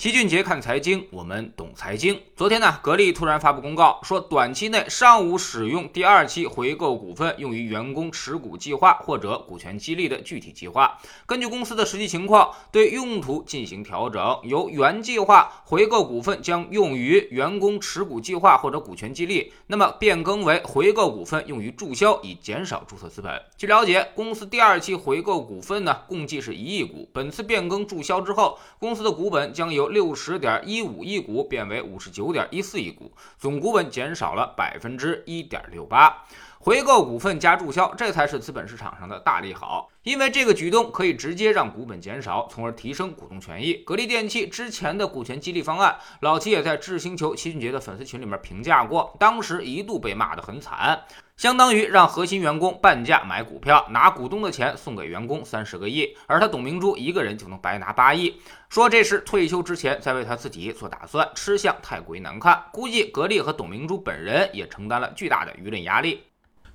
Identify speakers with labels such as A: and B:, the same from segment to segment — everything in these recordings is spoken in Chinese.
A: 齐俊杰看财经，我们懂财经。昨天呢，格力突然发布公告，说短期内尚无使用第二期回购股份用于员工持股计划或者股权激励的具体计划。根据公司的实际情况，对用途进行调整，由原计划回购股份将用于员工持股计划或者股权激励，那么变更为回购股份用于注销，以减少注册资本。据了解，公司第二期回购股份呢，共计是一亿股。本次变更注销之后，公司的股本将由六十点一五亿股变为五十九点一四亿股，总股本减少了百分之一点六八。回购股份加注销，这才是资本市场上的大利好。因为这个举动可以直接让股本减少，从而提升股东权益。格力电器之前的股权激励方案，老齐也在智星球齐俊杰的粉丝群里面评价过，当时一度被骂得很惨，相当于让核心员工半价买股票，拿股东的钱送给员工三十个亿，而他董明珠一个人就能白拿八亿，说这是退休之前在为他自己做打算，吃相太过于难看。估计格力和董明珠本人也承担了巨大的舆论压力。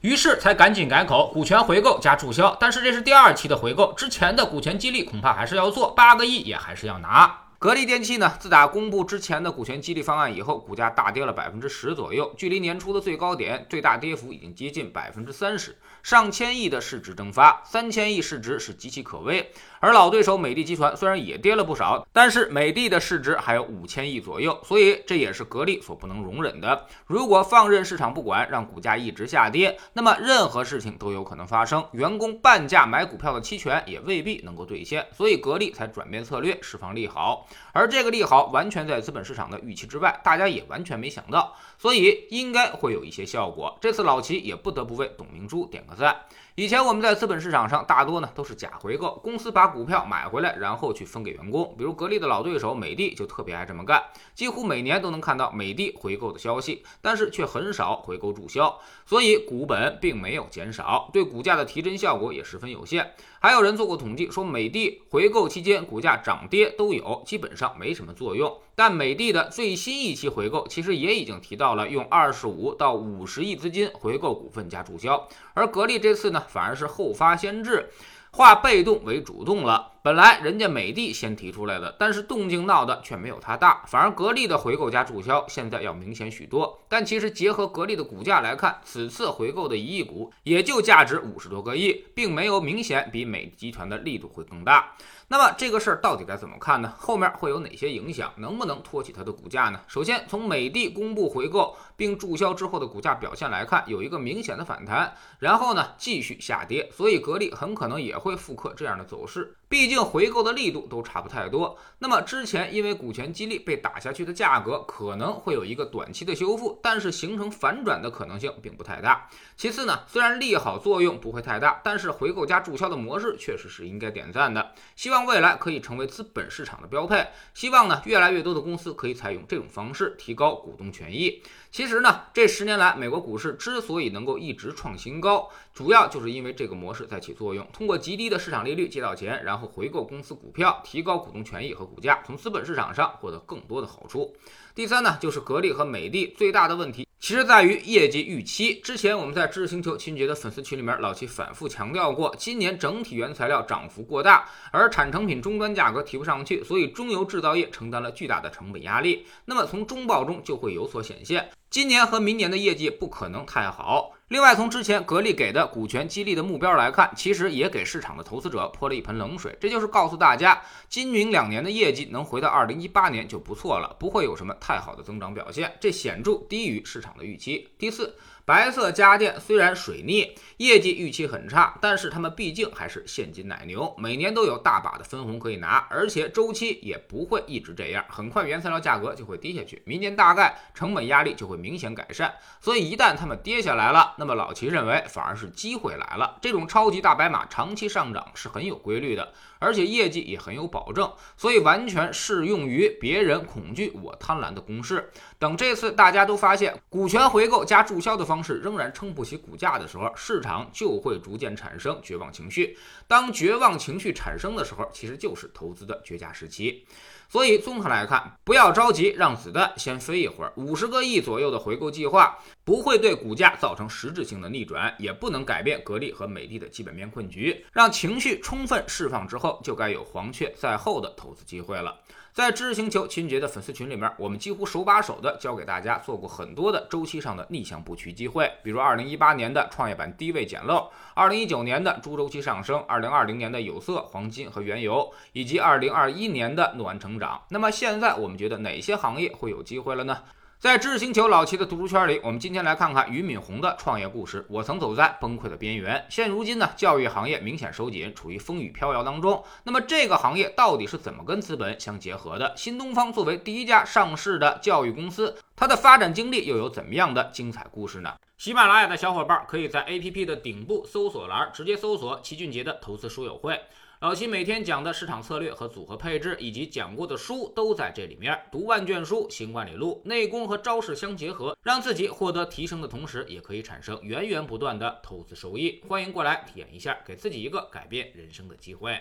A: 于是才赶紧改口，股权回购加注销。但是这是第二期的回购，之前的股权激励恐怕还是要做，八个亿也还是要拿。格力电器呢，自打公布之前的股权激励方案以后，股价大跌了百分之十左右，距离年初的最高点，最大跌幅已经接近百分之三十。上千亿的市值蒸发，三千亿市值是岌岌可危。而老对手美的集团虽然也跌了不少，但是美的的市值还有五千亿左右，所以这也是格力所不能容忍的。如果放任市场不管，让股价一直下跌，那么任何事情都有可能发生，员工半价买股票的期权也未必能够兑现。所以格力才转变策略，释放利好。而这个利好完全在资本市场的预期之外，大家也完全没想到，所以应该会有一些效果。这次老齐也不得不为董明珠点个。赞。以前我们在资本市场上大多呢都是假回购，公司把股票买回来，然后去分给员工。比如格力的老对手美的就特别爱这么干，几乎每年都能看到美的回购的消息，但是却很少回购注销，所以股本并没有减少，对股价的提振效果也十分有限。还有人做过统计，说美的回购期间股价涨跌都有，基本上没什么作用。但美的的最新一期回购其实也已经提到了用二十五到五十亿资金回购股份加注销，而格力这次呢？反而是后发先至，化被动为主动了。本来人家美的先提出来的，但是动静闹的却没有他大，反而格力的回购加注销现在要明显许多。但其实结合格力的股价来看，此次回购的一亿股也就价值五十多个亿，并没有明显比美集团的力度会更大。那么这个事儿到底该怎么看呢？后面会有哪些影响？能不能托起它的股价呢？首先从美的公布回购并注销之后的股价表现来看，有一个明显的反弹，然后呢继续下跌，所以格力很可能也会复刻这样的走势。毕竟回购的力度都差不太多，那么之前因为股权激励被打下去的价格可能会有一个短期的修复，但是形成反转的可能性并不太大。其次呢，虽然利好作用不会太大，但是回购加注销的模式确实是应该点赞的。希望未来可以成为资本市场的标配，希望呢越来越多的公司可以采用这种方式提高股东权益。其实呢，这十年来美国股市之所以能够一直创新高，主要就是因为这个模式在起作用，通过极低的市场利率借到钱，然。然后回购公司股票，提高股东权益和股价，从资本市场上获得更多的好处。第三呢，就是格力和美的最大的问题，其实在于业绩预期。之前我们在知识星球秦杰的粉丝群里面，老七反复强调过，今年整体原材料涨幅过大，而产成品终端价格提不上去，所以中游制造业承担了巨大的成本压力。那么从中报中就会有所显现，今年和明年的业绩不可能太好。另外，从之前格力给的股权激励的目标来看，其实也给市场的投资者泼了一盆冷水。这就是告诉大家，今明两年的业绩能回到二零一八年就不错了，不会有什么太好的增长表现，这显著低于市场的预期。第四。白色家电虽然水逆，业绩预期很差，但是他们毕竟还是现金奶牛，每年都有大把的分红可以拿，而且周期也不会一直这样，很快原材料价格就会低下去，明年大概成本压力就会明显改善。所以一旦他们跌下来了，那么老齐认为反而是机会来了。这种超级大白马长期上涨是很有规律的，而且业绩也很有保证，所以完全适用于别人恐惧我贪婪的公式。等这次大家都发现股权回购加注销的方。式仍然撑不起股价的时候，市场就会逐渐产生绝望情绪。当绝望情绪产生的时候，其实就是投资的绝佳时期。所以综合来看，不要着急，让子弹先飞一会儿。五十个亿左右的回购计划不会对股价造成实质性的逆转，也不能改变格力和美的的基本面困局。让情绪充分释放之后就该有黄雀在后的投资机会了。在知识星球秦杰的粉丝群里面，我们几乎手把手的教给大家做过很多的周期上的逆向布局机会，比如二零一八年的创业板低位捡漏，二零一九年的猪周期上升，二零二零年的有色、黄金和原油，以及二零二一年的诺安成长。那么现在我们觉得哪些行业会有机会了呢？在知识星球老齐的读书圈里，我们今天来看看俞敏洪的创业故事。我曾走在崩溃的边缘，现如今呢，教育行业明显收紧，处于风雨飘摇当中。那么这个行业到底是怎么跟资本相结合的？新东方作为第一家上市的教育公司，它的发展经历又有怎么样的精彩故事呢？喜马拉雅的小伙伴可以在 APP 的顶部搜索栏直接搜索齐俊杰的投资书友会。老齐每天讲的市场策略和组合配置，以及讲过的书都在这里面。读万卷书，行万里路，内功和招式相结合，让自己获得提升的同时，也可以产生源源不断的投资收益。欢迎过来体验一下，给自己一个改变人生的机会。